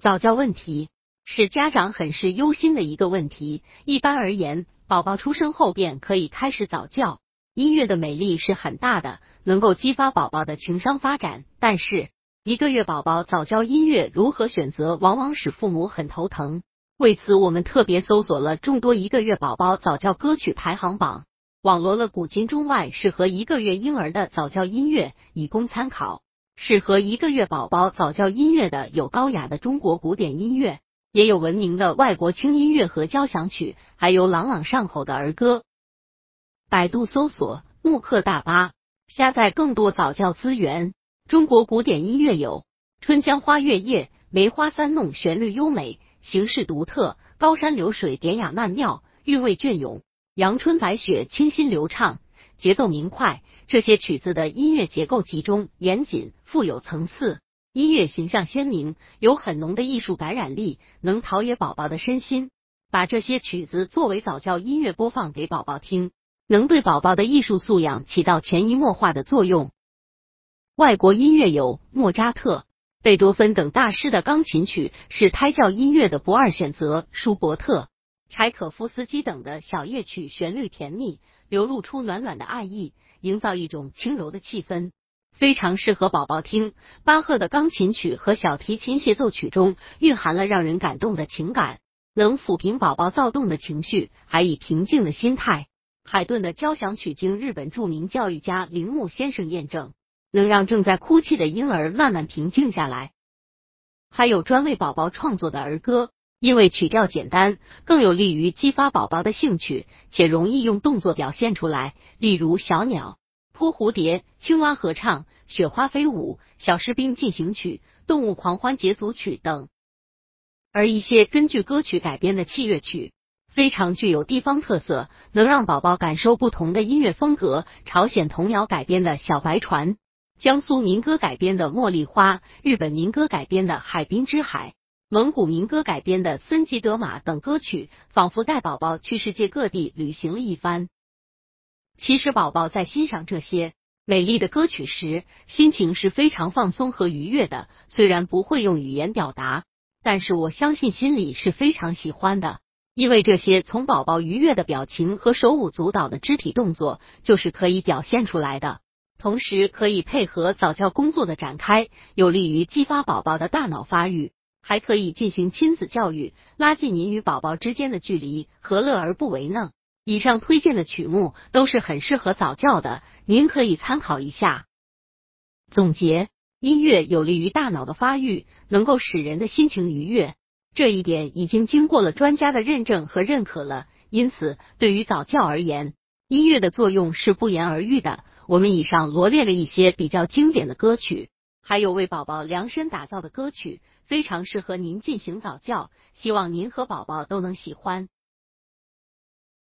早教问题是家长很是忧心的一个问题。一般而言，宝宝出生后便可以开始早教。音乐的美丽是很大的，能够激发宝宝的情商发展。但是，一个月宝宝早教音乐如何选择，往往使父母很头疼。为此，我们特别搜索了众多一个月宝宝早教歌曲排行榜，网罗了古今中外适合一个月婴儿的早教音乐，以供参考。适合一个月宝宝早教音乐的有高雅的中国古典音乐，也有闻名的外国轻音乐和交响曲，还有朗朗上口的儿歌。百度搜索慕课大巴，下载更多早教资源。中国古典音乐有《春江花月夜》，梅花三弄，旋律优美，形式独特；高山流水，典雅曼妙，韵味隽永；阳春白雪，清新流畅，节奏明快。这些曲子的音乐结构集中、严谨、富有层次，音乐形象鲜明，有很浓的艺术感染力，能陶冶宝宝的身心。把这些曲子作为早教音乐播放给宝宝听，能对宝宝的艺术素养起到潜移默化的作用。外国音乐有莫扎特、贝多芬等大师的钢琴曲是胎教音乐的不二选择，舒伯特、柴可夫斯基等的小夜曲旋律甜蜜，流露出暖暖的爱意。营造一种轻柔的气氛，非常适合宝宝听。巴赫的钢琴曲和小提琴协奏曲中蕴含了让人感动的情感，能抚平宝宝躁动的情绪，还以平静的心态。海顿的交响曲经日本著名教育家铃木先生验证，能让正在哭泣的婴儿慢慢平静下来。还有专为宝宝创作的儿歌，因为曲调简单，更有利于激发宝宝的兴趣，且容易用动作表现出来。例如小鸟。扑蝴蝶、青蛙合唱、雪花飞舞、小士兵进行曲、动物狂欢节组曲等，而一些根据歌曲改编的器乐曲，非常具有地方特色，能让宝宝感受不同的音乐风格。朝鲜童谣改编的小白船，江苏民歌改编的茉莉花，日本民歌改编的海滨之海，蒙古民歌改编的森吉德玛等歌曲，仿佛带宝宝去世界各地旅行了一番。其实，宝宝在欣赏这些美丽的歌曲时，心情是非常放松和愉悦的。虽然不会用语言表达，但是我相信心里是非常喜欢的。因为这些从宝宝愉悦的表情和手舞足蹈的肢体动作，就是可以表现出来的。同时，可以配合早教工作的展开，有利于激发宝宝的大脑发育，还可以进行亲子教育，拉近您与宝宝之间的距离，何乐而不为呢？以上推荐的曲目都是很适合早教的，您可以参考一下。总结：音乐有利于大脑的发育，能够使人的心情愉悦，这一点已经经过了专家的认证和认可了。因此，对于早教而言，音乐的作用是不言而喻的。我们以上罗列了一些比较经典的歌曲，还有为宝宝量身打造的歌曲，非常适合您进行早教。希望您和宝宝都能喜欢。